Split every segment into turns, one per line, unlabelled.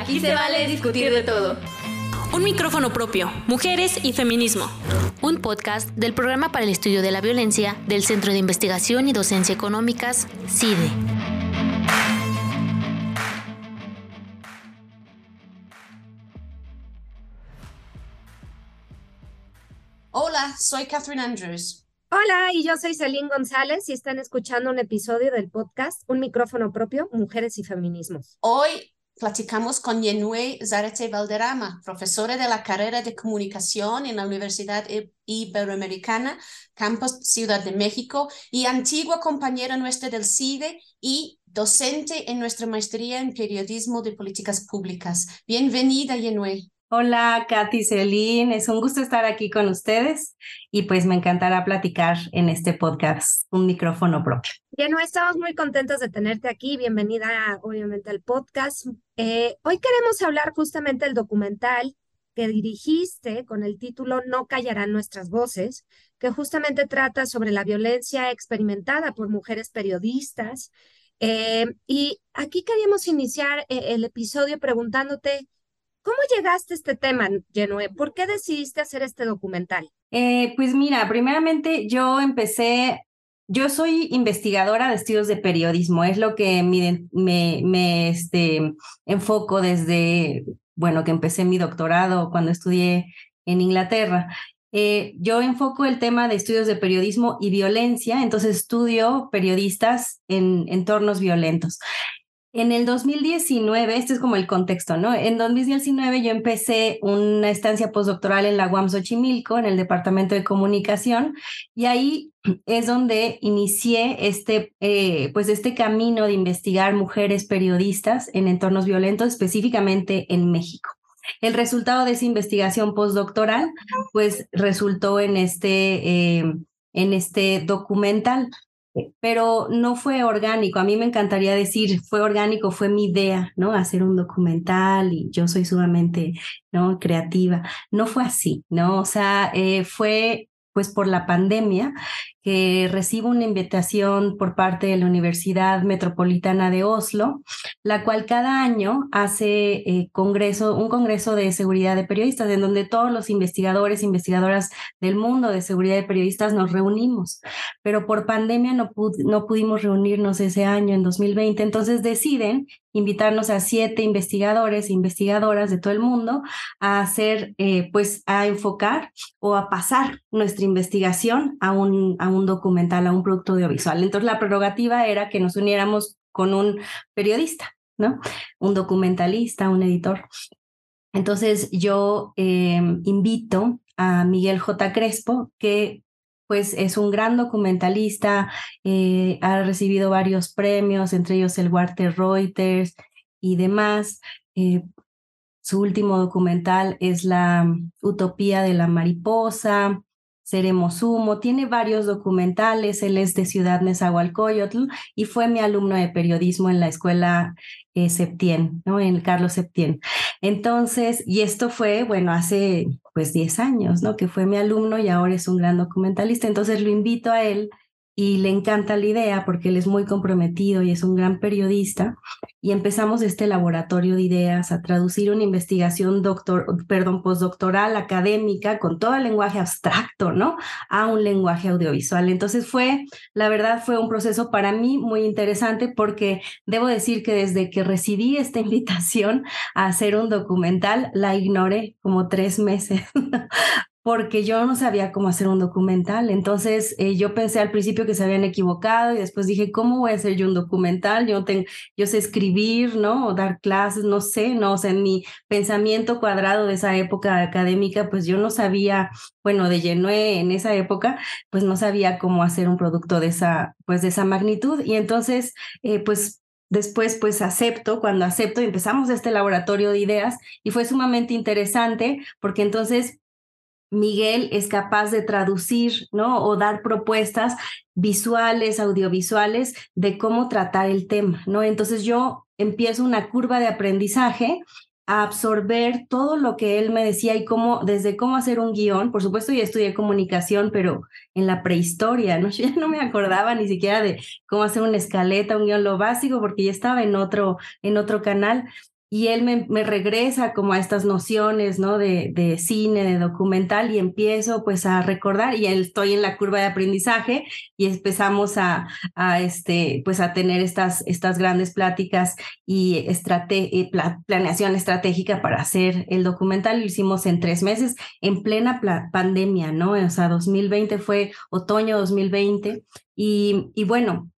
Aquí se vale discutir de todo.
Un micrófono propio, mujeres y feminismo.
Un podcast del Programa para el Estudio de la Violencia del Centro de Investigación y Docencia Económicas, CIDE.
Hola, soy Catherine Andrews.
Hola, y yo soy Celine González y están escuchando un episodio del podcast Un micrófono propio, Mujeres y Feminismos.
Hoy platicamos con Yenue Zarete Valderrama, profesora de la carrera de comunicación en la Universidad Iberoamericana, Campus Ciudad de México, y antigua compañera nuestra del CIDE y docente en nuestra maestría en periodismo de políticas públicas. Bienvenida, Yenue.
Hola, Katy Celine, es un gusto estar aquí con ustedes y pues me encantará platicar en este podcast, un micrófono propio.
Bien, estamos muy contentos de tenerte aquí. Bienvenida, obviamente, al podcast. Eh, hoy queremos hablar justamente del documental que dirigiste con el título No callarán nuestras voces, que justamente trata sobre la violencia experimentada por mujeres periodistas. Eh, y aquí queríamos iniciar eh, el episodio preguntándote, ¿Cómo llegaste a este tema, Genue? ¿Por qué decidiste hacer este documental?
Eh, pues mira, primeramente yo empecé, yo soy investigadora de estudios de periodismo, es lo que me, me, este, enfoco desde, bueno, que empecé mi doctorado cuando estudié en Inglaterra. Eh, yo enfoco el tema de estudios de periodismo y violencia, entonces estudio periodistas en entornos violentos. En el 2019, este es como el contexto, ¿no? En 2019 yo empecé una estancia postdoctoral en la UAM Xochimilco, en el Departamento de Comunicación, y ahí es donde inicié este, eh, pues este camino de investigar mujeres periodistas en entornos violentos, específicamente en México. El resultado de esa investigación postdoctoral, pues resultó en este, eh, en este documental pero no fue orgánico. A mí me encantaría decir, fue orgánico, fue mi idea, ¿no? Hacer un documental y yo soy sumamente, ¿no? Creativa. No fue así, ¿no? O sea, eh, fue pues por la pandemia, que recibo una invitación por parte de la Universidad Metropolitana de Oslo, la cual cada año hace eh, congreso, un congreso de seguridad de periodistas, en donde todos los investigadores investigadoras del mundo de seguridad de periodistas nos reunimos. Pero por pandemia no, no pudimos reunirnos ese año, en 2020, entonces deciden invitarnos a siete investigadores e investigadoras de todo el mundo a hacer, eh, pues, a enfocar o a pasar nuestra investigación a un, a un documental, a un producto audiovisual. Entonces, la prerrogativa era que nos uniéramos con un periodista, ¿no? Un documentalista, un editor. Entonces, yo em, invito a Miguel J. Crespo, que pues es un gran documentalista, eh, ha recibido varios premios, entre ellos el Walter Reuters y demás. Eh, su último documental es La Utopía de la Mariposa, Seremos Humo, tiene varios documentales, él es de Ciudad Nezahualcóyotl y fue mi alumno de periodismo en la escuela eh, Septien, ¿no? En Carlos Septien. Entonces, y esto fue, bueno, hace pues 10 años, ¿no? Que fue mi alumno y ahora es un gran documentalista, entonces lo invito a él y le encanta la idea porque él es muy comprometido y es un gran periodista. Y empezamos este laboratorio de ideas a traducir una investigación doctor, perdón, postdoctoral académica con todo el lenguaje abstracto, ¿no? A un lenguaje audiovisual. Entonces fue, la verdad, fue un proceso para mí muy interesante porque debo decir que desde que recibí esta invitación a hacer un documental, la ignoré como tres meses porque yo no sabía cómo hacer un documental. Entonces eh, yo pensé al principio que se habían equivocado y después dije, ¿cómo voy a hacer yo un documental? Yo, tengo, yo sé escribir, ¿no? O dar clases, no sé, ¿no? O sea, en mi pensamiento cuadrado de esa época académica, pues yo no sabía, bueno, de lleno en esa época, pues no sabía cómo hacer un producto de esa, pues de esa magnitud. Y entonces, eh, pues Después, pues acepto, cuando acepto, empezamos este laboratorio de ideas y fue sumamente interesante porque entonces Miguel es capaz de traducir, ¿no? O dar propuestas visuales, audiovisuales de cómo tratar el tema, ¿no? Entonces yo empiezo una curva de aprendizaje a absorber todo lo que él me decía y cómo, desde cómo hacer un guion, por supuesto ya estudié comunicación, pero en la prehistoria, ¿no? Yo ya no me acordaba ni siquiera de cómo hacer una escaleta, un guion, lo básico, porque ya estaba en otro, en otro canal, y él me, regresa como a estas nociones, ¿no? De, de, cine, de documental y empiezo pues a recordar y estoy en la curva de aprendizaje y empezamos a, a este, pues a tener estas, estas grandes pláticas y, estrate planeación estratégica para hacer el documental. Lo hicimos en tres meses, en plena pandemia, ¿no? O sea, 2020 fue otoño 2020 y, y bueno,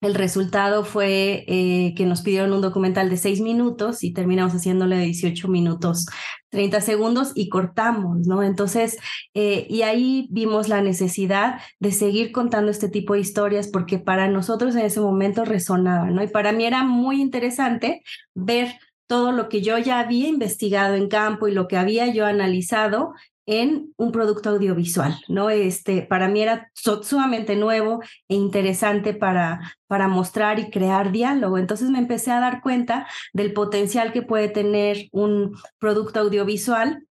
el resultado fue eh, que nos pidieron un documental de seis minutos y terminamos haciéndole de 18 minutos 30 segundos y cortamos, ¿no? Entonces, eh, y ahí vimos la necesidad de seguir contando este tipo de historias porque para nosotros en ese momento resonaba, ¿no? Y para mí era muy interesante ver todo lo que yo ya había investigado en campo y lo que había yo analizado en un producto audiovisual, ¿no? Este, para mí era sumamente nuevo e interesante para, para mostrar y crear diálogo. Entonces me empecé a dar cuenta del potencial que puede tener un producto audiovisual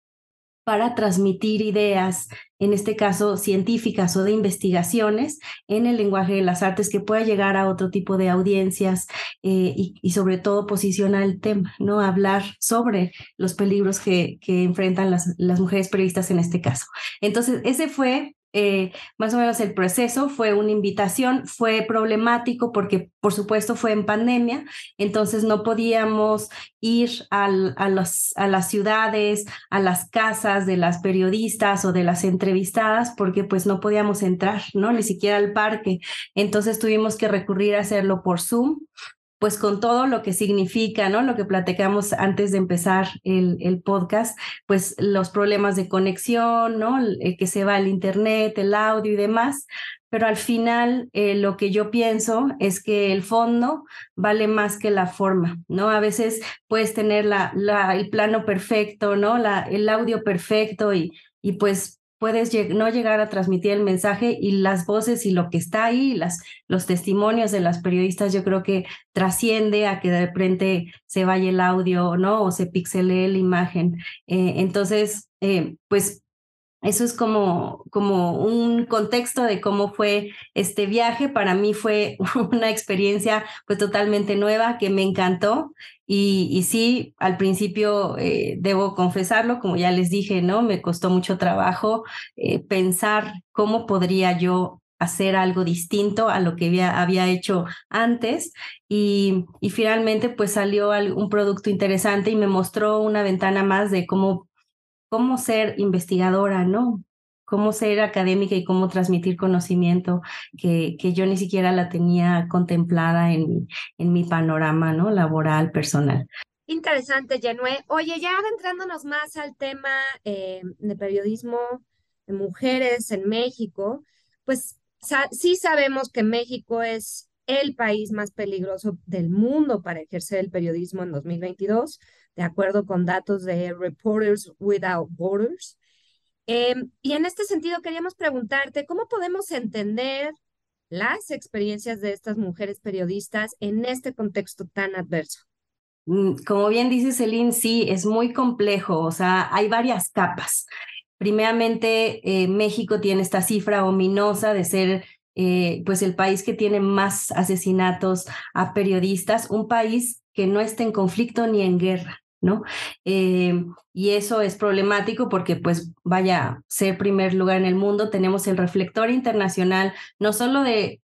para transmitir ideas, en este caso científicas o de investigaciones, en el lenguaje de las artes que pueda llegar a otro tipo de audiencias eh, y, sobre todo posicionar el tema, ¿no? Hablar sobre los peligros que, que enfrentan las, las mujeres periodistas en este caso. Entonces, ese fue eh, más o menos el proceso fue una invitación, fue problemático porque por supuesto fue en pandemia, entonces no podíamos ir a, los, a las ciudades, a las casas de las periodistas o de las entrevistadas porque pues no podíamos entrar, ¿no? Ni siquiera al parque. Entonces tuvimos que recurrir a hacerlo por Zoom pues con todo lo que significa, ¿no? Lo que platicamos antes de empezar el, el podcast, pues los problemas de conexión, ¿no? El, que se va el internet, el audio y demás. Pero al final eh, lo que yo pienso es que el fondo vale más que la forma, ¿no? A veces puedes tener la, la, el plano perfecto, ¿no? La, el audio perfecto y, y pues puedes no llegar a transmitir el mensaje y las voces y lo que está ahí, las, los testimonios de las periodistas, yo creo que trasciende a que de repente se vaya el audio, ¿no? O se pixelee la imagen. Eh, entonces, eh, pues eso es como, como un contexto de cómo fue este viaje. Para mí fue una experiencia pues totalmente nueva que me encantó. Y, sí, al principio eh, debo confesarlo, como ya les dije, ¿no? Me costó mucho trabajo eh, pensar cómo podría yo hacer algo distinto a lo que había, había hecho antes y, y, finalmente pues salió un producto interesante y me mostró una ventana más de cómo cómo ser investigadora, ¿no? Cómo ser académica y cómo transmitir conocimiento que, que yo ni siquiera la tenía contemplada en, en mi panorama, ¿no? Laboral, personal.
Interesante, Jenue. Oye, ya adentrándonos más al tema eh, de periodismo de mujeres en México, pues sí sabemos que México es el país más peligroso del mundo para ejercer el periodismo en 2022 de acuerdo con datos de Reporters Without Borders. Em, y en este sentido queríamos preguntarte, ¿cómo podemos entender las experiencias de estas mujeres periodistas en este contexto tan adverso?
Mm, como bien dice Celine, sí, es muy complejo, o sea, hay varias capas. Primeramente, eh, México tiene esta cifra ominosa de ser eh, pues el país que tiene más asesinatos a periodistas, un país que no está en conflicto ni en guerra. Eh, y eso es problemático porque, pues, vaya, ser primer lugar en el mundo, tenemos el reflector internacional, no solo de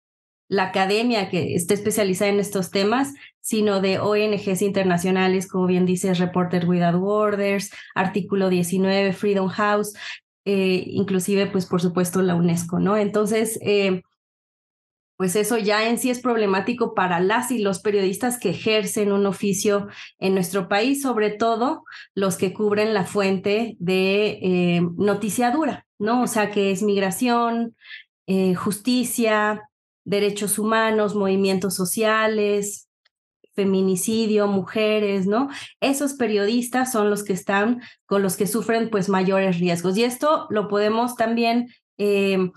la academia que está especializada en estos temas, sino de ONGs internacionales, como bien dice Reporter Without Borders, Artículo 19, Freedom House, eh, inclusive, pues, por supuesto, la UNESCO, ¿no? Entonces, eh, pues eso ya en sí es problemático para las y los periodistas que ejercen un oficio en nuestro país, sobre todo los que cubren la fuente de eh, noticiadura, ¿no? O sea, que es migración, eh, justicia, derechos humanos, movimientos sociales, feminicidio, mujeres, ¿no? Esos periodistas son los que están con los que sufren pues mayores riesgos. Y esto lo podemos también eh,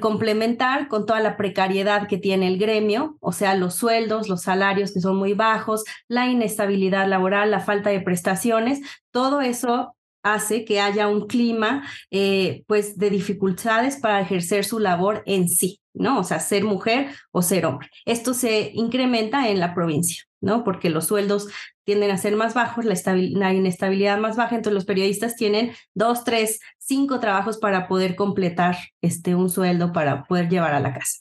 complementar con toda la precariedad que tiene el gremio, o sea, los sueldos, los salarios que son muy bajos, la inestabilidad laboral, la falta de prestaciones, todo eso hace que haya un clima eh, pues de dificultades para ejercer su labor en sí, ¿no? O sea, ser mujer o ser hombre. Esto se incrementa en la provincia, ¿no? Porque los sueldos tienden a ser más bajos, la, inestabilidad más baja, entonces los periodistas tienen dos, tres, cinco trabajos para poder completar este, un sueldo para poder llevar a la casa.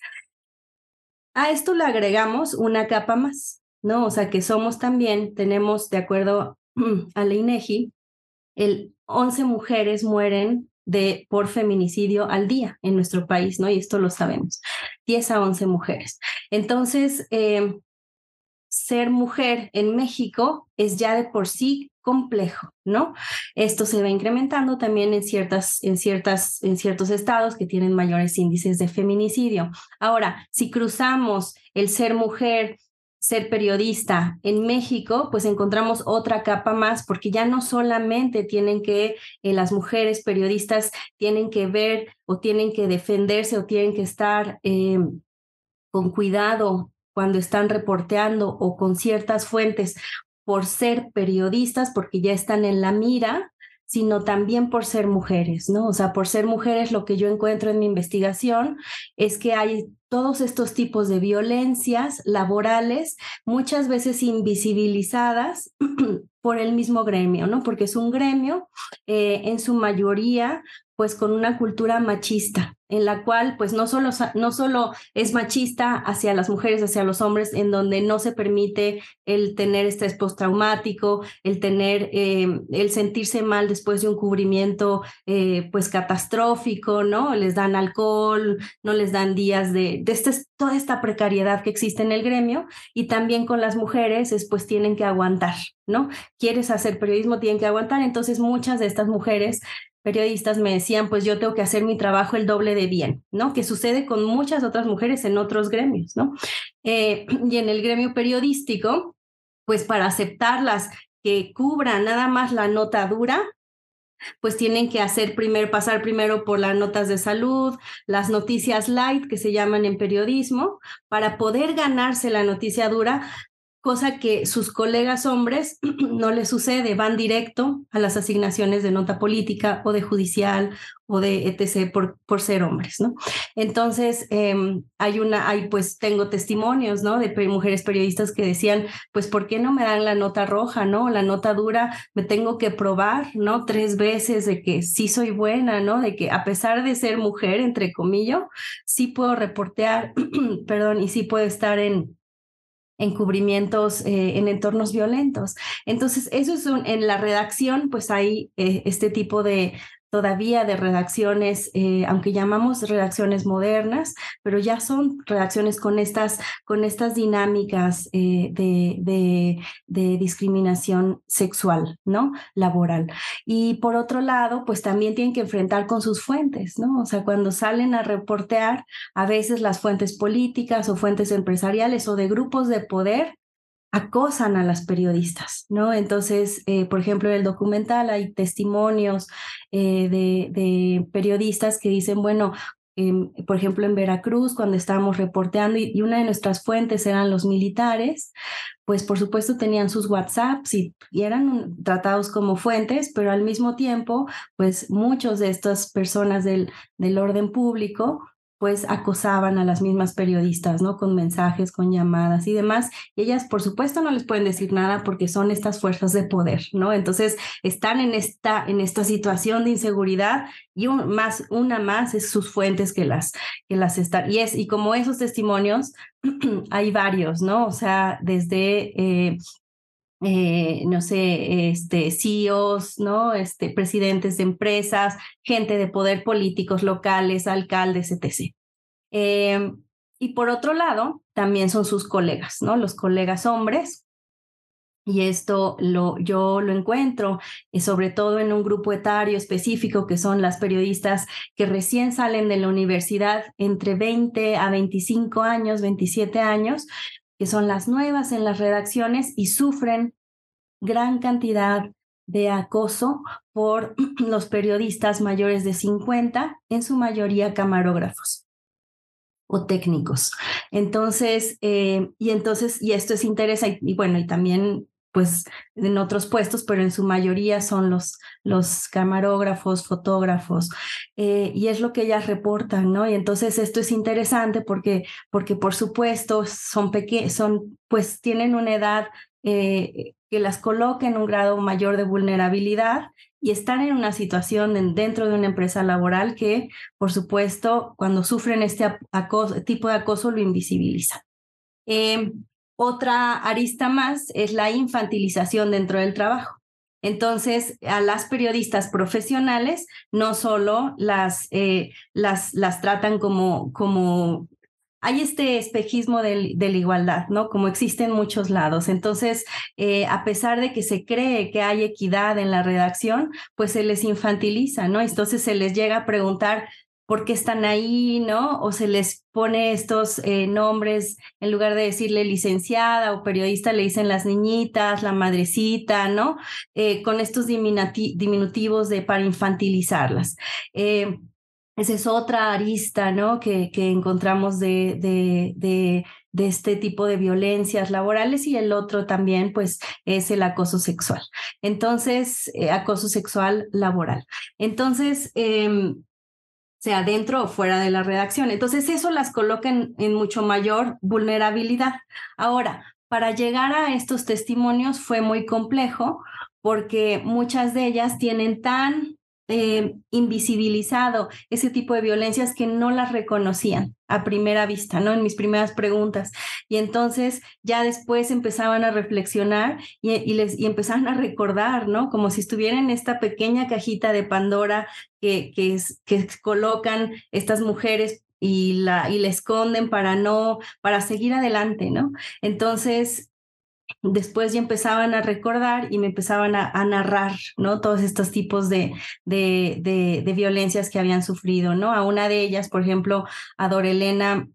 A esto le agregamos una capa más, ¿no? O sea, que somos también, tenemos, de acuerdo a la INEGI, el 11 mujeres mueren de por feminicidio al día en nuestro país, ¿no? Y esto lo sabemos, 10 a 11 mujeres. Entonces, eh, ser mujer en México es ya de por sí complejo, ¿no? Esto se va incrementando también en ciertas, en ciertas, en ciertos estados que tienen mayores índices de feminicidio. Ahora, si cruzamos el ser mujer ser periodista en México, pues encontramos otra capa más, porque ya no solamente tienen que, eh, las mujeres periodistas tienen que ver o tienen que defenderse o tienen que estar eh, con cuidado cuando están reporteando o con ciertas fuentes por ser periodistas, porque ya están en la mira, sino también por ser mujeres, ¿no? O sea, por ser mujeres, lo que yo encuentro en mi investigación es que hay todos estos tipos de violencias laborales, muchas veces invisibilizadas por el mismo gremio, ¿no? Porque es un gremio eh, en su mayoría pues con una cultura machista, en la cual pues no solo, no solo es machista hacia las mujeres, hacia los hombres, en donde no se permite el tener estrés postraumático, el tener, eh, el sentirse mal después de un cubrimiento eh, pues catastrófico, ¿no? Les dan alcohol, no les dan días de, de este, toda esta precariedad que existe en el gremio y también con las mujeres es pues tienen que aguantar, ¿no? Quieres hacer periodismo, tienen que aguantar, entonces muchas de estas mujeres periodistas me decían, pues yo tengo que hacer mi trabajo el doble de bien, ¿no? Que sucede con muchas otras mujeres en otros gremios, ¿no? Eh, y en el gremio periodístico, pues para aceptarlas que cubran nada más la nota dura, pues tienen que hacer primero, pasar primero por las notas de salud, las noticias light que se llaman en periodismo, para poder ganarse la noticia dura, cosa que sus colegas hombres no les sucede, van directo a las asignaciones de nota política o de judicial o de etc. por, por ser hombres, ¿no? Entonces, em, hay una, hay pues tengo testimonios, ¿no? De mujeres periodistas que decían, pues, ¿por qué no me dan la nota roja, ¿no? La nota dura, me tengo que probar, ¿no? Tres veces de que sí soy buena, ¿no? De que a pesar de ser mujer, entre comillas, sí puedo reportear, perdón, y sí puedo estar en encubrimientos eh, en entornos violentos. Entonces, eso es un, en la redacción, pues hay eh, este tipo de, todavía de redacciones, eh, aunque llamamos redacciones modernas, pero ya son redacciones con estas, con estas dinámicas eh, de, de, discriminación sexual, ¿no? Laboral. Y por otro lado, pues también tienen que enfrentar con sus fuentes, ¿no? O sea, cuando salen a reportear, a veces las fuentes políticas o fuentes empresariales o de grupos de poder acosan a las periodistas, ¿no? Entonces, eh, por ejemplo, en el documental hay testimonios eh, de, periodistas que dicen, bueno, em, por ejemplo, en Veracruz, cuando estábamos reporteando y, una de nuestras fuentes eran los militares, pues por supuesto tenían sus WhatsApps y, eran tratados como fuentes, pero al mismo tiempo, pues muchos de estas personas del orden público pues acosaban a las mismas periodistas, ¿no? Con mensajes, con llamadas y demás. Y ellas, por supuesto, no les pueden decir nada porque son estas fuerzas de poder, ¿no? Entonces, están en esta, en esta situación de inseguridad y más, una más es sus fuentes que las, que las están. Y es, y como esos testimonios, hay varios, ¿no? O sea, desde eh, eh, no sé, este, CEOs, ¿no? Este, presidentes de empresas, gente de poder políticos locales, alcaldes, etc. Eh, y por otro lado, también son sus colegas, ¿no? Los colegas hombres. Y esto lo, yo lo encuentro y sobre todo en un grupo etario específico que son las periodistas que recién salen de la universidad entre 20 a 25 años, 27 años, que son las nuevas en las redacciones y sufren gran cantidad de acoso por los periodistas mayores de 50, en su mayoría camarógrafos o técnicos. Entonces, eh, y entonces, y esto es interesante, y bueno, y también pues en otros puestos, pero en su mayoría son los, los camarógrafos, fotógrafos, eh, y es lo que ellas reportan, ¿no? Y entonces esto es interesante porque, porque por supuesto son pequeños, son, pues tienen una edad eh, que las coloca en un grado mayor de vulnerabilidad y están en una situación dentro de una empresa laboral que, por supuesto, cuando sufren este tipo de acoso, lo invisibilizan. Eh, otra arista más es la infantilización dentro del trabajo. Entonces, a las periodistas profesionales no solo las, eh, las, las tratan como, como hay este espejismo de, la igualdad, ¿no? Como existe en muchos lados. Entonces, eh, a pesar de que se cree que hay equidad en la redacción, pues se les infantiliza, ¿no? Entonces se les llega a preguntar por qué están ahí, ¿no? O se les pone estos eh, nombres, en lugar de decirle licenciada o periodista, le dicen las niñitas, la madrecita, ¿no? Eh, con estos diminutivos de para infantilizarlas. Esa es otra arista, ¿no? Que, que encontramos de, de, de, este tipo de violencias laborales y el otro también, pues, es el acoso sexual. Entonces, eh, acoso sexual laboral. Entonces, eh, sea dentro o fuera de la redacción. Entonces, eso las coloca en, en mucho mayor vulnerabilidad. Ahora, para llegar a estos testimonios fue muy complejo porque muchas de ellas tienen tan eh, invisibilizado ese tipo de violencias que no las reconocían a primera vista, ¿no? En mis primeras preguntas. Y entonces ya después empezaban a reflexionar y, les, y empezaban a recordar, ¿no? Como si estuvieran en esta pequeña cajita de Pandora que, que, que colocan estas mujeres y la, y la esconden para no, para seguir adelante, ¿no? Entonces, después ya empezaban a recordar y me empezaban a, narrar, ¿no? Todos estos tipos de, de, de, violencias que habían sufrido, ¿no? A una de ellas, por ejemplo, a Dorelena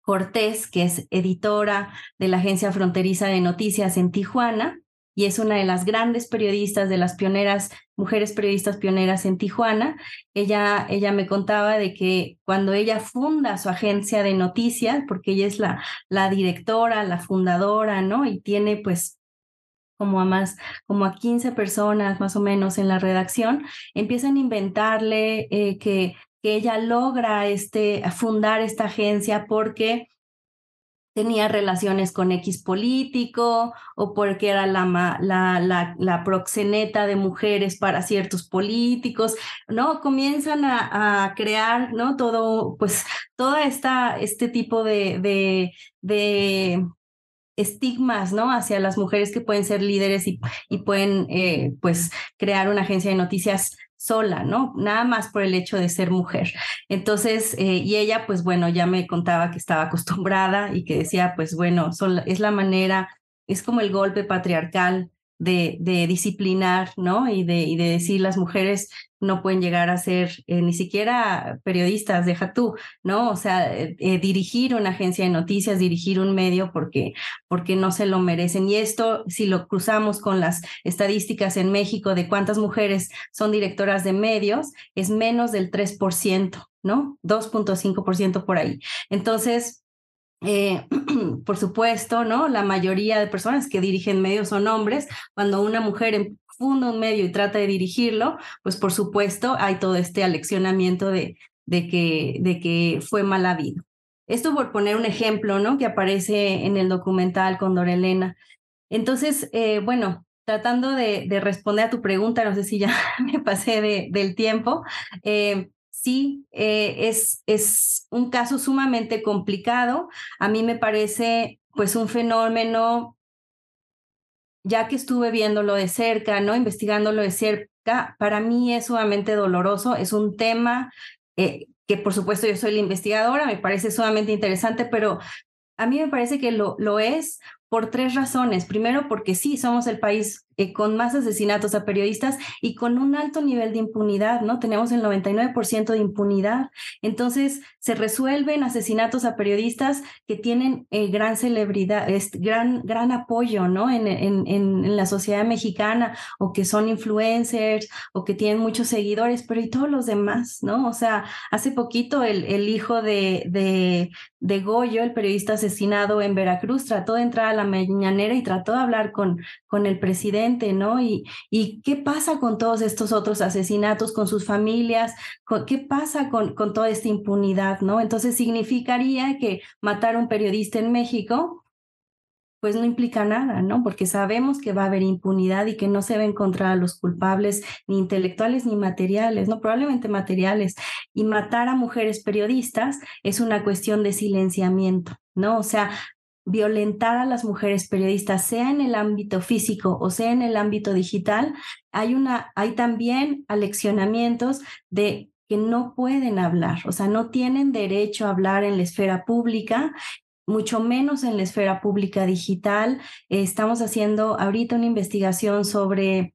Cortés, que es editora de la Agencia Fronteriza de Noticias en Tijuana, y es una de las grandes periodistas, de las pioneras, mujeres periodistas pioneras en Tijuana. Ella, ella me contaba de que cuando ella funda su agencia de noticias, porque ella es la, la directora, la fundadora, ¿no? Y tiene pues como a más, como a 15 personas más o menos en la redacción, empiezan a inventarle eh, que, que ella logra este, fundar esta agencia porque tenía relaciones con X político o porque era la, la, la, la, proxeneta de mujeres para ciertos políticos, ¿no? Comienzan a, a crear, ¿no? Todo, pues, toda esta, este tipo de, de, de estigmas, ¿no? Hacia las mujeres que pueden ser líderes y, y pueden, eh, pues, crear una agencia de noticias sola, ¿no? Nada más por el hecho de ser mujer. Entonces, eh, y ella, pues bueno, ya me contaba que estaba acostumbrada y que decía, pues bueno, es la manera, es como el golpe patriarcal de, disciplinar, ¿no? Y de, y de decir las mujeres no pueden llegar a ser eh, ni siquiera periodistas, deja tú, ¿no? O sea, eh, eh, dirigir una agencia de noticias, dirigir un medio porque, porque no se lo merecen. Y esto, si lo cruzamos con las estadísticas en México de cuántas mujeres son directoras de medios, es menos del 3%, ¿no? 2.5% por ahí. Entonces, eh, por supuesto, ¿no? La mayoría de personas que dirigen medios son hombres. Cuando una mujer funda un medio y trata de dirigirlo, pues por supuesto hay todo este aleccionamiento de, que, de que fue mal habido. Esto por poner un ejemplo, ¿no? Que aparece en el documental con Dorelena. Entonces, eh, bueno, tratando de, de, responder a tu pregunta, no sé si ya me pasé de, del tiempo, eh, sí eh, es, es un caso sumamente complicado. A mí me parece pues un fenómeno, ya que estuve viéndolo de cerca, ¿no? Investigándolo de cerca, para mí es sumamente doloroso, es un tema eh, que por supuesto yo soy la investigadora, me parece sumamente interesante, pero a mí me parece que lo, lo es por tres razones. Primero, porque sí, somos el país con más asesinatos a periodistas y con un alto nivel de impunidad, ¿no? Tenemos el 99% de impunidad. Entonces, se resuelven asesinatos a periodistas que tienen eh, gran celebridad, gran, gran apoyo, ¿no? En, en, en, la sociedad mexicana o que son influencers o que tienen muchos seguidores, pero y todos los demás, ¿no? O sea, hace poquito el, el hijo de, de, de Goyo, el periodista asesinado en Veracruz, trató de entrar a la mañanera y trató de hablar con, con el presidente, ¿no? Y, y qué pasa con todos estos otros asesinatos, con sus familias, qué pasa con, toda esta impunidad, ¿no? Entonces significaría que matar a un periodista en México pues no implica nada, ¿no? Porque sabemos que va a haber impunidad y que no se va a encontrar a los culpables ni intelectuales ni materiales, ¿no? Probablemente materiales. Y matar a mujeres periodistas es una cuestión de silenciamiento, ¿no? O sea, violentar a las mujeres periodistas, sea en el ámbito físico o sea en el ámbito digital, hay una, hay también aleccionamientos de que no pueden hablar, o sea, no tienen derecho a hablar en la esfera pública mucho menos en la esfera pública digital. estamos haciendo ahorita una investigación sobre,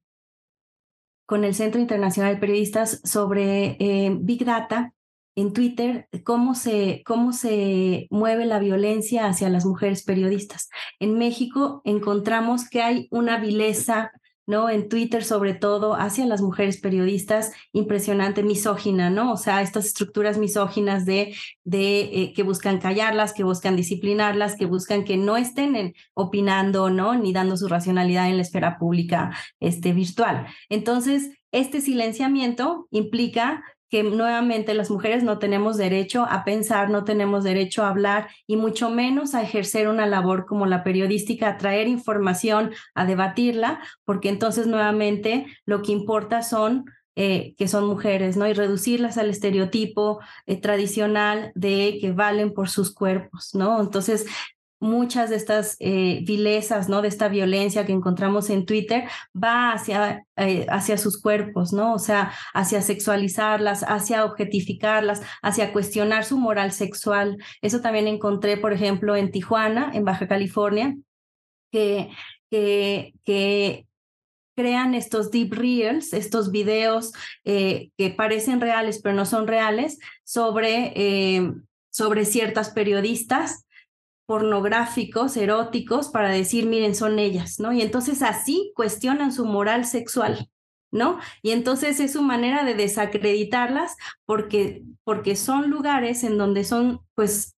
con el Centro Internacional de Periodistas, sobre eh, Big Data en Twitter, cómo se, cómo se mueve la violencia hacia las mujeres periodistas. En México encontramos que hay una vileza ¿no? En Twitter, sobre todo, hacia las mujeres periodistas, impresionante, misógina, ¿no? O sea, estas estructuras misóginas de, de eh, que buscan callarlas, que buscan disciplinarlas, que buscan que no estén opinando, ¿no? Ni dando su racionalidad en la esfera pública este, virtual. Entonces, este silenciamiento implica que nuevamente las mujeres no tenemos derecho a pensar, no tenemos derecho a hablar y mucho menos a ejercer una labor como la periodística, a traer información, a debatirla, porque entonces nuevamente lo que importa son eh, que son mujeres, ¿no? Y reducirlas al estereotipo eh, tradicional de que valen por sus cuerpos, ¿no? Entonces, muchas de estas eh, vilezas, ¿no? De esta violencia que encontramos en Twitter va hacia, eh, hacia sus cuerpos, ¿no? O sea, hacia sexualizarlas, hacia objetificarlas, hacia cuestionar su moral sexual. Eso también encontré, por ejemplo, en Tijuana, en Baja California, que, que, crean estos deep reels, estos videos eh, que parecen reales pero no son reales, sobre, sobre ciertas periodistas pornográficos, eróticos, para decir, miren, son ellas, ¿no? Y entonces así cuestionan su moral sexual, ¿no? Y entonces es su manera de desacreditarlas porque, porque son lugares en donde son, pues,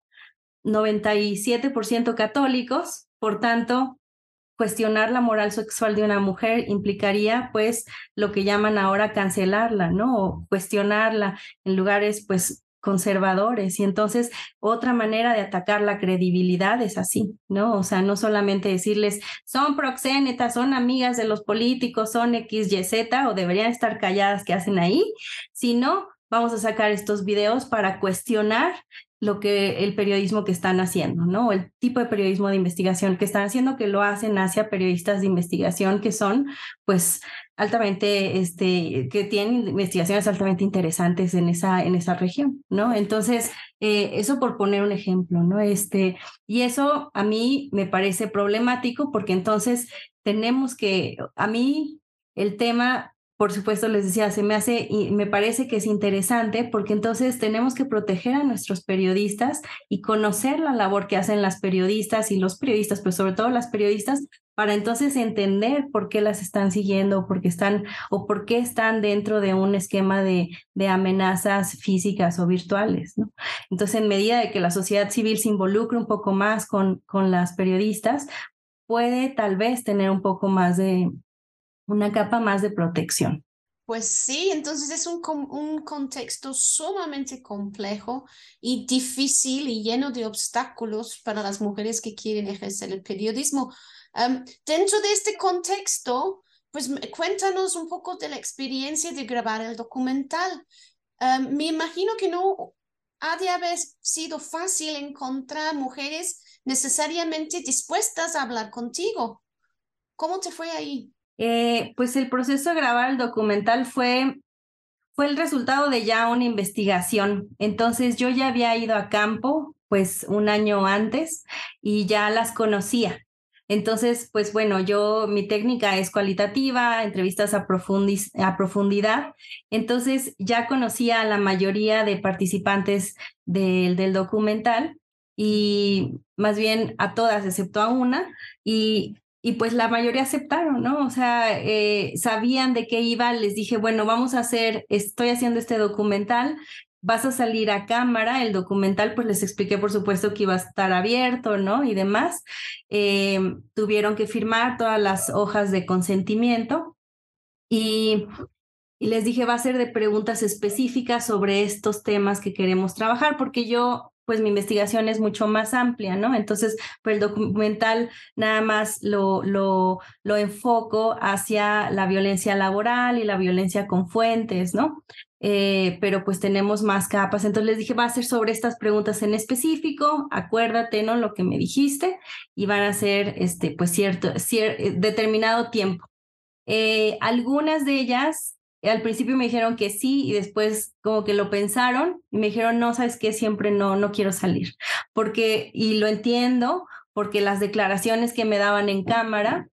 97% católicos, por tanto, cuestionar la moral sexual de una mujer implicaría, pues, lo que llaman ahora cancelarla, ¿no? O cuestionarla en lugares, pues, conservadores y entonces otra manera de atacar la credibilidad es así, ¿no? O sea, no solamente decirles son proxénetas, son amigas de los políticos, son X, Y, Z o deberían estar calladas que hacen ahí, sino vamos a sacar estos videos para cuestionar lo que el periodismo que están haciendo, ¿no? El tipo de periodismo de investigación que están haciendo, que lo hacen hacia periodistas de investigación que son, pues, altamente, este, que tienen investigaciones altamente interesantes en esa, en esa región, ¿no? Entonces, eh, eso por poner un ejemplo, ¿no? Este, y eso a mí me parece problemático porque entonces tenemos que, a mí el tema por supuesto, les decía, se me hace y me parece que es interesante porque entonces tenemos que proteger a nuestros periodistas y conocer la labor que hacen las periodistas y los periodistas, pero sobre todo las periodistas, para entonces entender por qué las están siguiendo, por qué están o por qué están dentro de un esquema de, de amenazas físicas o virtuales. Entonces, en medida de que la sociedad civil se involucre un poco más con, con las periodistas, puede tal vez tener un poco más de, una capa más de protección.
Pues sí, entonces es un, contexto sumamente complejo y difícil y lleno de obstáculos para las mujeres que quieren ejercer el periodismo. dentro de este contexto, pues cuéntanos un poco de la experiencia de grabar el documental. me imagino que no ha de haber sido fácil encontrar mujeres necesariamente dispuestas a hablar contigo. ¿Cómo te fue ahí?
Eh, pues el proceso de grabar el documental fue, fue el resultado de ya una investigación. Entonces yo ya había ido a campo pues un año antes y ya las conocía. Entonces, pues bueno, yo, mi técnica es cualitativa, entrevistas a, a profundidad. Entonces, ya conocía a la mayoría de participantes del, del documental y más bien a todas, excepto a una. Y y pues la mayoría aceptaron, ¿no? O sea, eh, sabían de qué iba, les dije, bueno, vamos a hacer, estoy haciendo este documental, vas a salir a cámara, el documental, pues les expliqué por supuesto que iba a estar abierto, ¿no? Y demás. Em, tuvieron que firmar todas las hojas de consentimiento y les dije, va a ser de preguntas específicas sobre estos temas que queremos trabajar, porque yo pues mi investigación es mucho más amplia, ¿no? Entonces, pues el documental nada más lo, lo, enfoco hacia la violencia laboral y la violencia con fuentes, ¿no? Eh, pero pues tenemos más capas. Entonces les dije, va a ser sobre estas preguntas en específico, acuérdate, ¿no? Lo que me dijiste y van a ser, este, pues cierto, eh, determinado tiempo. Eh, algunas de ellas al principio me dijeron que sí y después como que lo pensaron y me dijeron, no, sabes qué, siempre no, no quiero salir. Porque, y lo entiendo, porque las declaraciones que me daban en cámara,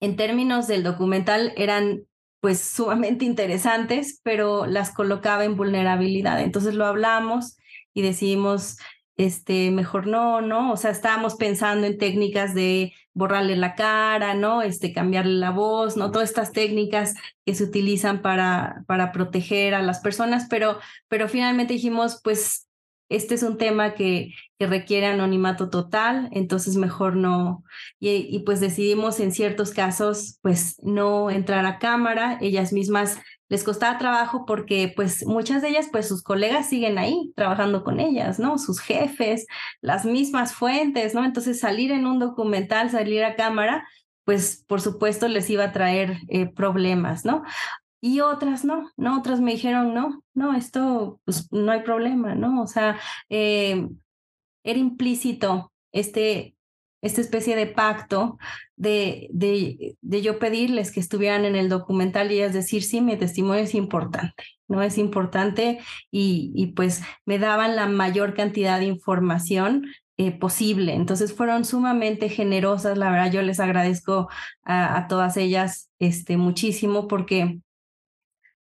en términos del documental, eran pues sumamente interesantes, pero las colocaba en vulnerabilidad. Entonces lo hablamos y decidimos este, mejor no, ¿no? O sea, estábamos pensando en técnicas de borrarle la cara, ¿no? Este, cambiarle la voz, ¿no? Todas estas técnicas que se utilizan para, para proteger a las personas, pero, pero finalmente dijimos, pues, este es un tema que, que requiere anonimato total, entonces mejor no, y, y pues decidimos en ciertos casos, pues, no entrar a cámara, ellas mismas les costaba trabajo porque pues muchas de ellas pues sus colegas siguen ahí trabajando con ellas, ¿no? Sus jefes, las mismas fuentes, ¿no? Entonces salir en un documental, salir a cámara, pues por supuesto les iba a traer eh, problemas, ¿no? Y otras no, ¿no? Otras me dijeron, no, no, esto pues no hay problema, ¿no? O sea, eh, era implícito este esta especie de pacto de, de, de, yo pedirles que estuvieran en el documental y ellas decir, sí, mi testimonio es importante, ¿no? Es importante y, y pues me daban la mayor cantidad de información eh, posible. Entonces fueron sumamente generosas, la verdad yo les agradezco a, a todas ellas este, muchísimo porque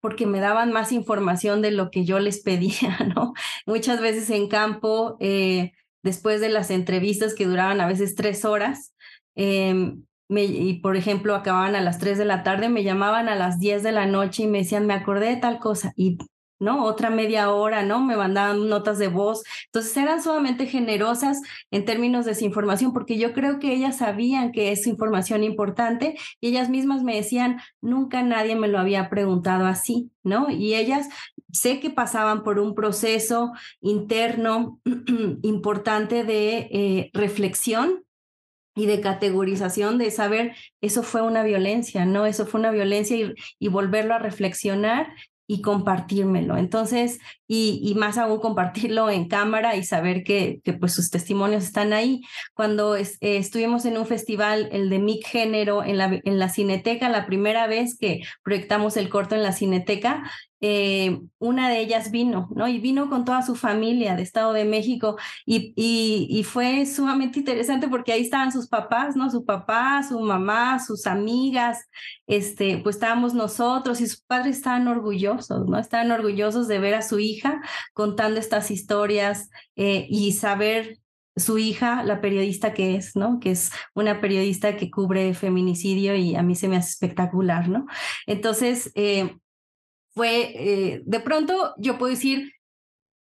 porque me daban más información de lo que yo les pedía, ¿no? Muchas veces en campo eh, después de las entrevistas que duraban a veces tres horas, em, y por ejemplo acababan a las tres de la tarde, me llamaban a las diez de la noche y me decían, me acordé de tal cosa. Y ¿no? Otra media hora, ¿no? Me mandaban notas de voz. Entonces eran sumamente generosas en términos de esa información, porque yo creo que ellas sabían que es información importante y ellas mismas me decían, nunca nadie me lo había preguntado así, ¿no? Y ellas sé que pasaban por un proceso interno importante de eh, reflexión y de categorización, de saber, eso fue una violencia, ¿no? Eso fue una violencia y, y volverlo a reflexionar y compartírmelo. Entonces, y, y, más aún compartirlo en cámara y saber que, que pues sus testimonios están ahí. Cuando eh, estuvimos en un festival, el de Mic Género, en la, en la Cineteca, la primera vez que proyectamos el corto en la Cineteca, eh, una de ellas vino, ¿no? Y vino con toda su familia de Estado de México y, y, fue sumamente interesante porque ahí estaban sus papás, ¿no? Su papá, su mamá, sus amigas, este, pues estábamos nosotros y sus padres estaban orgullosos, ¿no? Estaban orgullosos de ver a su hija contando estas historias eh, y saber su hija, la periodista que es, ¿no? Que es una periodista que cubre feminicidio y a mí se me hace espectacular, ¿no? Entonces, eh, fue, eh, de pronto yo puedo decir,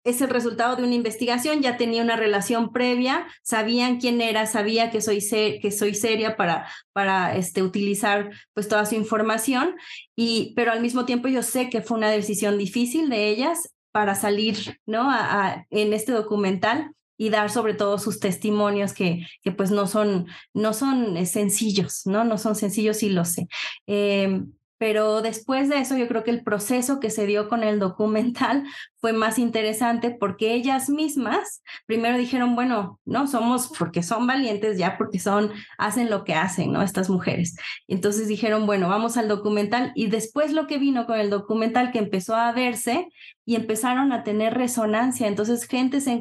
es el resultado de una investigación, ya tenía una relación previa, sabían quién era, sabía que soy, que soy seria para, para este, utilizar pues toda su información, y, pero al mismo tiempo yo sé que fue una decisión difícil de ellas para salir ¿no? A, en este documental y dar sobre todo sus testimonios que, que pues no son, no son sencillos, ¿no? No son sencillos y lo sé. Eh, pero después de eso yo creo que el proceso que se dio con el documental fue más interesante porque ellas mismas primero dijeron, bueno, no somos porque son valientes ya, porque son, hacen lo que hacen, ¿no? Estas mujeres. Entonces dijeron, bueno, vamos al documental y después lo que vino con el documental que empezó a verse y empezaron a tener resonancia. Entonces gente se,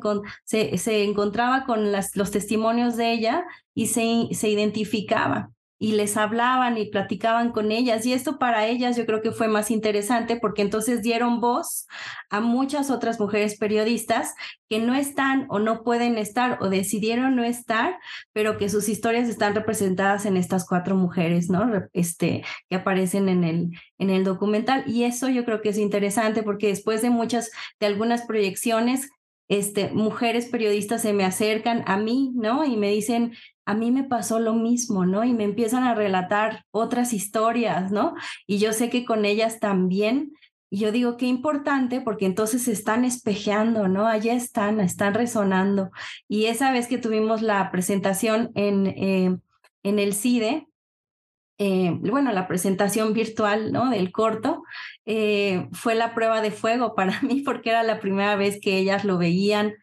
se, encontraba con las, los testimonios de ella y se, se identificaba. Y les hablaban y platicaban con ellas. Y esto para ellas yo creo que fue más interesante porque entonces dieron voz a muchas otras mujeres periodistas que no están o no pueden estar o decidieron no estar, pero que sus historias están representadas en estas cuatro mujeres, ¿no? Este, que aparecen en el, en el documental. Y eso yo creo que es interesante porque después de muchas, de algunas proyecciones, este, mujeres periodistas se me acercan a mí, ¿no? Y me dicen, a mí me pasó lo mismo, ¿no? Y me empiezan a relatar otras historias, ¿no? Y yo sé que con ellas también. Y yo digo, qué importante, porque entonces se están espejeando, ¿no? Allá están, están resonando. Y esa vez que tuvimos la presentación en, eh, en el CIDE, eh, bueno, la presentación virtual, ¿no? Del corto, eh, fue la prueba de fuego para mí, porque era la primera vez que ellas lo veían,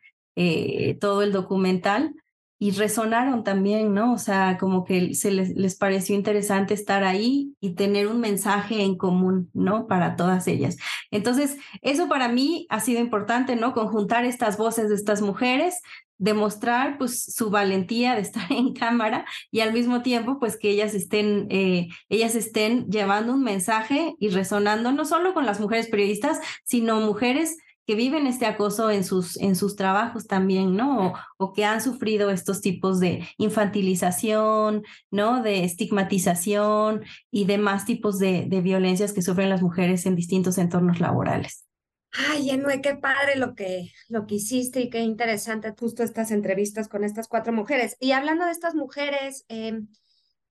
todo el documental y resonaron también, ¿no? O sea, como que se les, les, pareció interesante estar ahí y tener un mensaje en común, ¿no? Para todas ellas. Entonces, eso para mí ha sido importante, ¿no? Conjuntar estas voces de estas mujeres, demostrar pues su valentía de estar en cámara y al mismo tiempo pues que ellas estén eh, ellas estén llevando un mensaje y resonando no solo con las mujeres periodistas sino mujeres que viven este acoso en sus, en sus trabajos también, ¿no? O, que han sufrido estos tipos de infantilización, ¿no? De estigmatización y demás tipos de, de violencias que sufren las mujeres en distintos entornos laborales.
Ay, Enue, qué padre lo que, lo que hiciste y qué interesante justo estas entrevistas con estas cuatro mujeres. Y hablando de estas mujeres, em,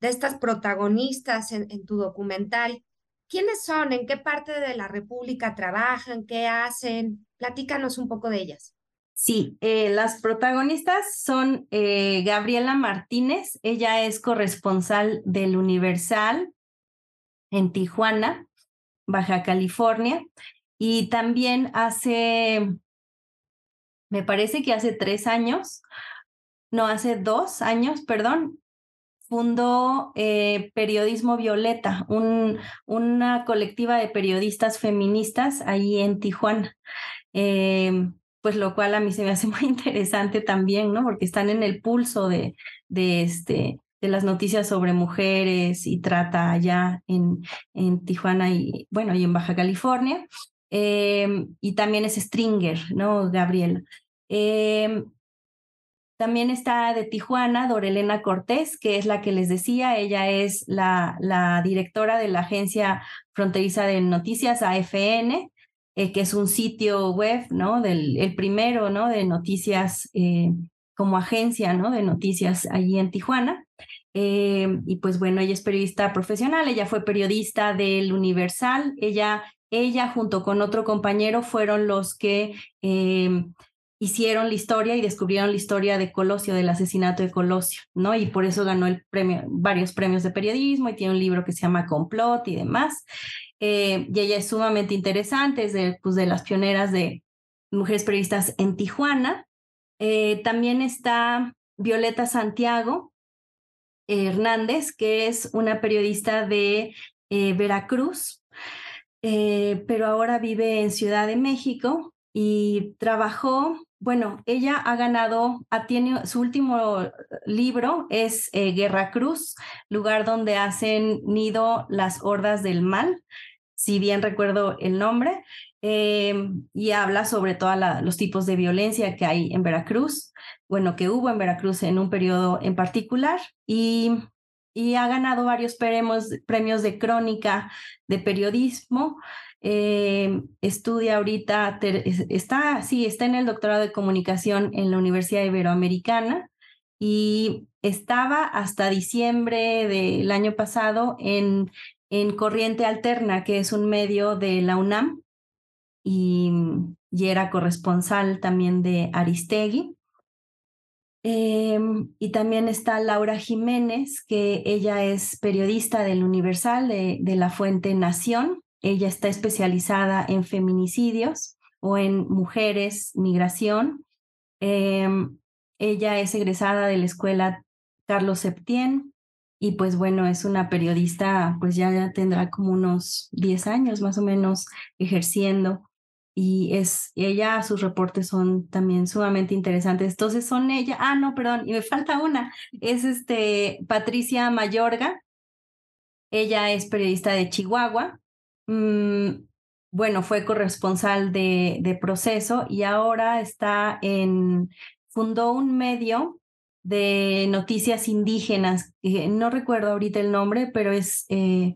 de estas protagonistas en, en tu documental, ¿quiénes son? ¿En qué parte de la República trabajan? ¿Qué hacen? Platícanos un poco de ellas.
Sí, eh, las protagonistas son eh, Gabriela Martínez, ella es corresponsal del Universal en Tijuana, Baja California, y también hace, me parece que hace tres años, no, hace dos años, perdón, fundó eh, Periodismo Violeta, un, una colectiva de periodistas feministas ahí en Tijuana. Em, pues lo cual a mí se me hace muy interesante también, ¿no? Porque están en el pulso de, de, este, de las noticias sobre mujeres y trata allá en, en Tijuana y, bueno, y en Baja California. Em, y también es Stringer, ¿no? Gabriela. Em, también está de Tijuana, Dorelena Cortés, que es la que les decía, ella es la, directora de la agencia fronteriza de noticias AFN, eh, que es un sitio web, ¿no? Del, el primero, ¿no? De noticias eh, como agencia, ¿no? De noticias allí en Tijuana. Eh, y pues bueno, ella es periodista profesional, ella fue periodista del Universal, ella, ella junto con otro compañero fueron los que hicieron la historia y descubrieron la historia de Colosio, del asesinato de Colosio, ¿no? Y por eso ganó el premio, varios premios de periodismo y tiene un libro que se llama Complot y demás. Eh, y ella es sumamente interesante, es de, pues, de las pioneras de mujeres periodistas en Tijuana. Eh, también está Violeta Santiago Hernández, que es una periodista de eh, Veracruz, pero ahora vive en Ciudad de México y trabajó, bueno, ella ha ganado, ha su último libro es Guerra Cruz, lugar donde hacen nido las hordas del mal si bien recuerdo el nombre, eh, y habla sobre todos los tipos de violencia que hay en Veracruz, bueno, que hubo en Veracruz en un periodo en particular, y, y ha ganado varios premios, premios de crónica de periodismo. Eh, estudia ahorita, está, sí, está en el doctorado de comunicación en la Universidad Iberoamericana y estaba hasta diciembre del año pasado en en Corriente Alterna, que es un medio de la UNAM, y, era corresponsal también de Aristegui. Em, y también está Laura Jiménez, que ella es periodista del Universal de, la Fuente Nación. Ella está especializada en feminicidios o en mujeres, migración. Em, ella es egresada de la escuela Carlos Septién y pues bueno, es una periodista, pues ya tendrá como unos 10 años más o menos ejerciendo y es ella, sus reportes son también sumamente interesantes. Entonces son ella, ah, no, perdón, y me falta una, es este Patricia Mayorga, Ella es periodista de Chihuahua. Mm, bueno, fue corresponsal de, de proceso y ahora está en, fundó un medio de noticias indígenas, no recuerdo ahorita el nombre, pero es, eh,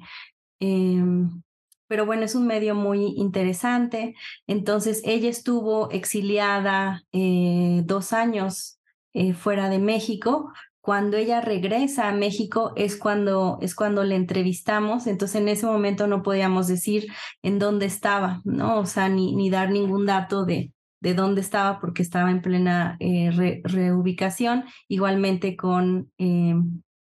em, pero bueno, es un medio muy interesante. Entonces, ella estuvo exiliada eh, dos años eh, fuera de México. Cuando ella regresa a México es cuando, es cuando le entrevistamos, entonces en ese momento no podíamos decir en dónde estaba, ¿no? O sea, ni, ni dar ningún dato de, de dónde estaba porque estaba en plena eh, reubicación, igualmente con, eh,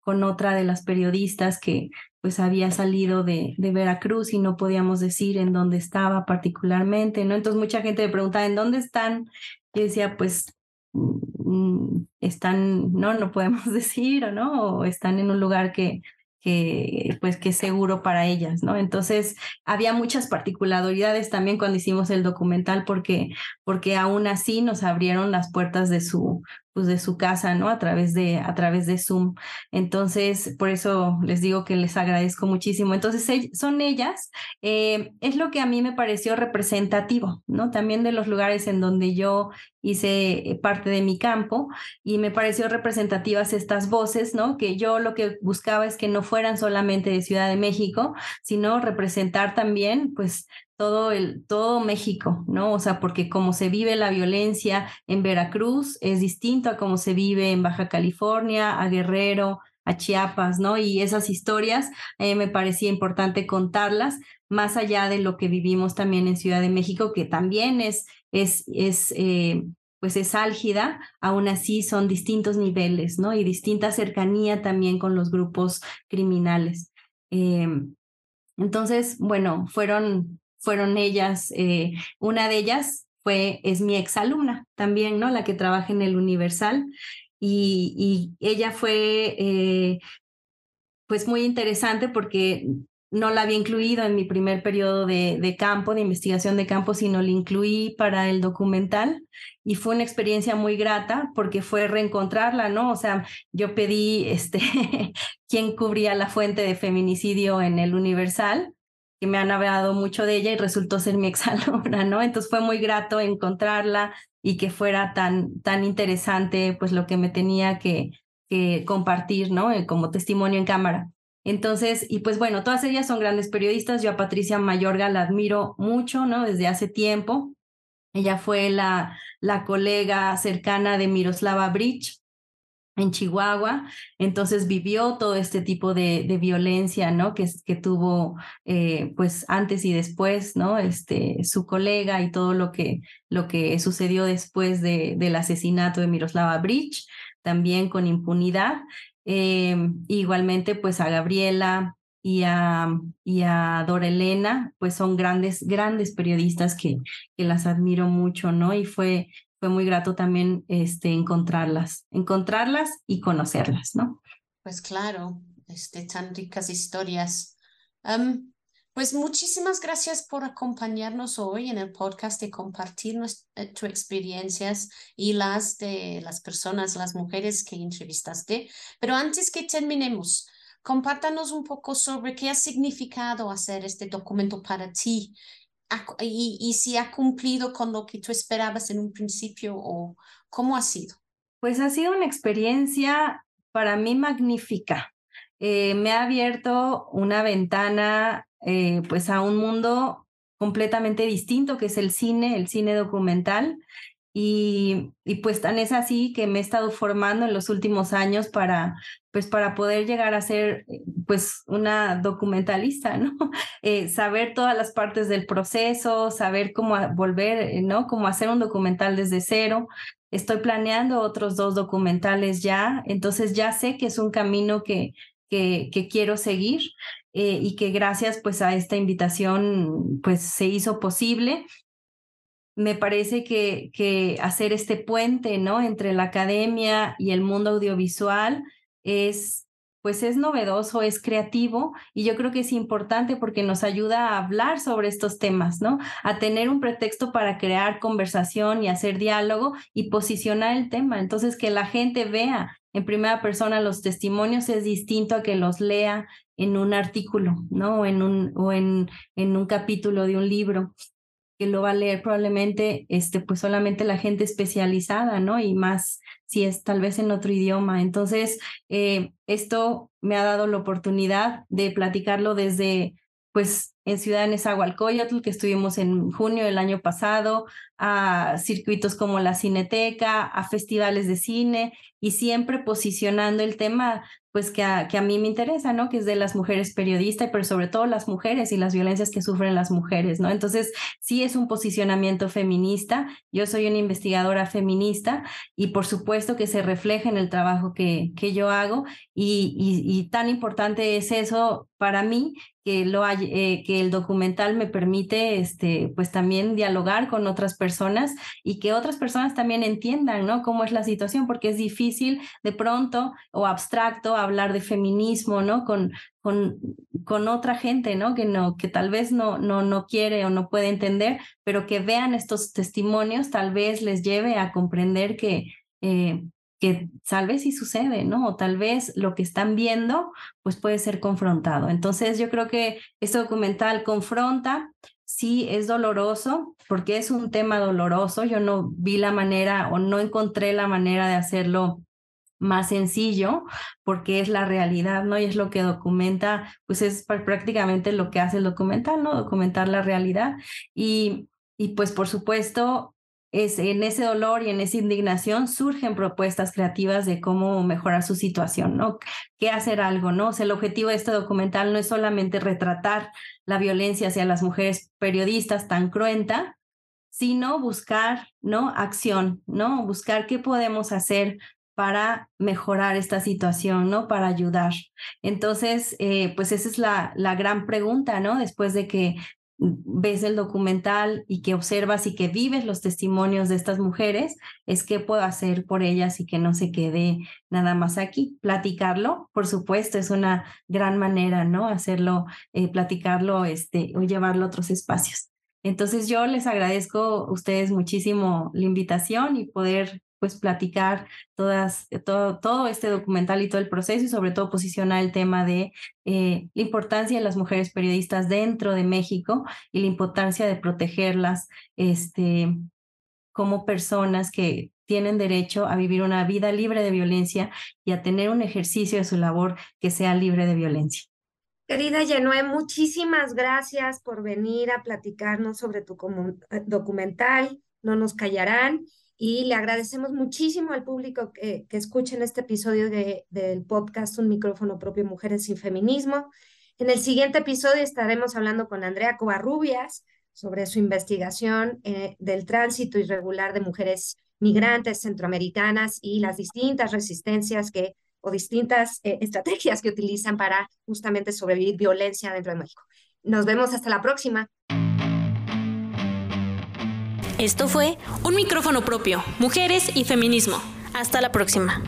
con otra de las periodistas que pues había salido de, de, Veracruz y no podíamos decir en dónde estaba particularmente, ¿no? Entonces mucha gente me preguntaba, ¿en dónde están? Yo decía, pues están, no, no podemos decir, o no, o están en un lugar que, que pues que es seguro para ellas, ¿no? Entonces, había muchas particularidades también cuando hicimos el documental porque porque aún así nos abrieron las puertas de su pues de su casa, ¿no? A través de a través de Zoom. Entonces, por eso les digo que les agradezco muchísimo. Entonces, son ellas, eh, es lo que a mí me pareció representativo, ¿no? También de los lugares en donde yo hice eh, parte de mi campo y me pareció representativas estas voces, ¿no? Que yo lo que buscaba es que no fueran solamente de Ciudad de México, sino representar también, pues, todo el todo México, ¿no? O sea, porque como se vive la violencia en Veracruz es distinto a cómo se vive en Baja California, a Guerrero, a Chiapas, ¿no? Y esas historias eh, me parecía importante contarlas más allá de lo que vivimos también en Ciudad de México, que también es es, es eh, pues es álgida, aún así son distintos niveles, ¿no? Y distinta cercanía también con los grupos criminales. Em, entonces, bueno, fueron, fueron ellas, eh, una de ellas fue, es mi exalumna también, ¿no? La que trabaja en el Universal. Y, y ella fue, eh, pues muy interesante porque no la había incluido en mi primer periodo de, de, campo, de investigación de campo, sino la incluí para el documental y fue una experiencia muy grata porque fue reencontrarla, ¿no? O sea, yo pedí este, quién cubría la fuente de feminicidio en el Universal, que me han hablado mucho de ella y resultó ser mi exalumna, ¿no? Entonces fue muy grato encontrarla y que fuera tan, tan interesante, pues lo que me tenía que, que compartir, ¿no? Eh, como testimonio en cámara. Entonces, y pues bueno, todas ellas son grandes periodistas. Yo a Patricia Mayorga la admiro mucho, ¿no? Desde hace tiempo. Ella fue la, la colega cercana de Miroslava Bridge en Chihuahua, entonces vivió todo este tipo de, violencia, ¿no? Que, que tuvo, eh, pues, antes y después, ¿no? Este, su colega y todo lo que, lo que sucedió después de, del asesinato de Miroslava Bridge, también con impunidad. Eh, igualmente, pues a Gabriela y a, y a Dora Elena, pues son grandes, grandes periodistas que, que las admiro mucho, ¿no? Y fue, fue muy grato también este, encontrarlas, encontrarlas y conocerlas, ¿no?
Pues claro, este, tan ricas historias. Pues muchísimas gracias por acompañarnos hoy en el podcast y compartir eh, tus experiencias y las de las personas, las mujeres que entrevistaste. Pero antes que terminemos, compártanos un poco sobre qué ha significado hacer este documento para ti y, si ha cumplido con lo que tú esperabas en un principio o cómo ha sido.
Pues ha sido una experiencia para mí magnífica. Eh, me ha abierto una ventana eh, pues a un mundo completamente distinto que es el cine, el cine documental. Y, y, pues tan es así que me he estado formando en los últimos años para pues para poder llegar a ser pues una documentalista, ¿no? Eh, saber todas las partes del proceso, saber cómo volver, eh, ¿no? Cómo hacer un documental desde cero. Estoy planeando otros dos documentales ya, entonces ya sé que es un camino que, que, quiero seguir eh, y que gracias pues a esta invitación pues se hizo posible. Me parece que, que hacer este puente, ¿no? Entre la academia y el mundo audiovisual es pues es novedoso, es creativo y yo creo que es importante porque nos ayuda a hablar sobre estos temas, ¿no? A tener un pretexto para crear conversación y hacer diálogo y posicionar el tema. Entonces, que la gente vea en primera persona los testimonios es distinto a que los lea en un artículo, ¿no? O en un, o en, en un capítulo de un libro que lo va a leer probablemente este pues solamente la gente especializada, ¿no? Y más si es tal vez en otro idioma. Entonces, eh, esto me ha dado la oportunidad de platicarlo desde pues en Ciudad Nezahualcóyotl, que estuvimos en junio del año pasado, a circuitos como la Cineteca, a festivales de cine y siempre posicionando el tema pues que a, que a mí me interesa, ¿no? Que es de las mujeres periodistas, pero sobre todo las mujeres y las violencias que sufren las mujeres, ¿no? Entonces, sí es un posicionamiento feminista. Yo soy una investigadora feminista y por supuesto que se refleja en el trabajo que, que yo hago y, y, tan importante es eso para mí que, lo eh, que el documental me permite, este, pues también dialogar con otras personas y que otras personas también entiendan, ¿no? Cómo es la situación, porque es difícil de pronto o abstracto hablar de feminismo, ¿no? Con, con, con otra gente, ¿no? Que no, que tal vez no, no, no quiere o no puede entender, pero que vean estos testimonios tal vez les lleve a comprender que, eh, que tal vez sí sucede, ¿no? O tal vez lo que están viendo, pues puede ser confrontado. Entonces yo creo que este documental confronta, sí es doloroso, porque es un tema doloroso. Yo no vi la manera o no encontré la manera de hacerlo más sencillo, porque es la realidad, ¿no? Y es lo que documenta, pues es prácticamente lo que hace el documental, ¿no? Documentar la realidad. Y, y pues por supuesto, es, en ese dolor y en esa indignación surgen propuestas creativas de cómo mejorar su situación, ¿no? ¿Qué hacer algo, no? El objetivo de este documental no es solamente retratar la violencia hacia las mujeres periodistas tan cruenta, sino buscar, ¿no? Acción, ¿no? Buscar qué podemos hacer para mejorar esta situación, ¿no? Para ayudar. Entonces, eh, pues esa es la, la gran pregunta, ¿no? Después de que ves el documental y que observas y que vives los testimonios de estas mujeres, es qué puedo hacer por ellas y que no se quede nada más aquí. Platicarlo, por supuesto, es una gran manera, ¿no? Hacerlo, eh, platicarlo este, o llevarlo a otros espacios. Entonces yo les agradezco a ustedes muchísimo la invitación y poder pues platicar todas, todo, todo este documental y todo el proceso y sobre todo posicionar el tema de eh, la importancia de las mujeres periodistas dentro de México y la importancia de protegerlas este, como personas que tienen derecho a vivir una vida libre de violencia y a tener un ejercicio de su labor que sea libre de violencia.
Querida Yenue, muchísimas gracias por venir a platicarnos sobre tu eh, documental. No nos callarán y le agradecemos muchísimo al público que, que escuchen este episodio de, del podcast Un micrófono propio Mujeres sin Feminismo. En el siguiente episodio estaremos hablando con Andrea Covarrubias sobre su investigación eh, del tránsito irregular de mujeres migrantes centroamericanas y las distintas resistencias que o distintas eh, estrategias que utilizan para justamente sobrevivir violencia dentro de México. Nos vemos hasta la próxima.
Esto fue Un micrófono propio, mujeres y feminismo. Hasta la próxima.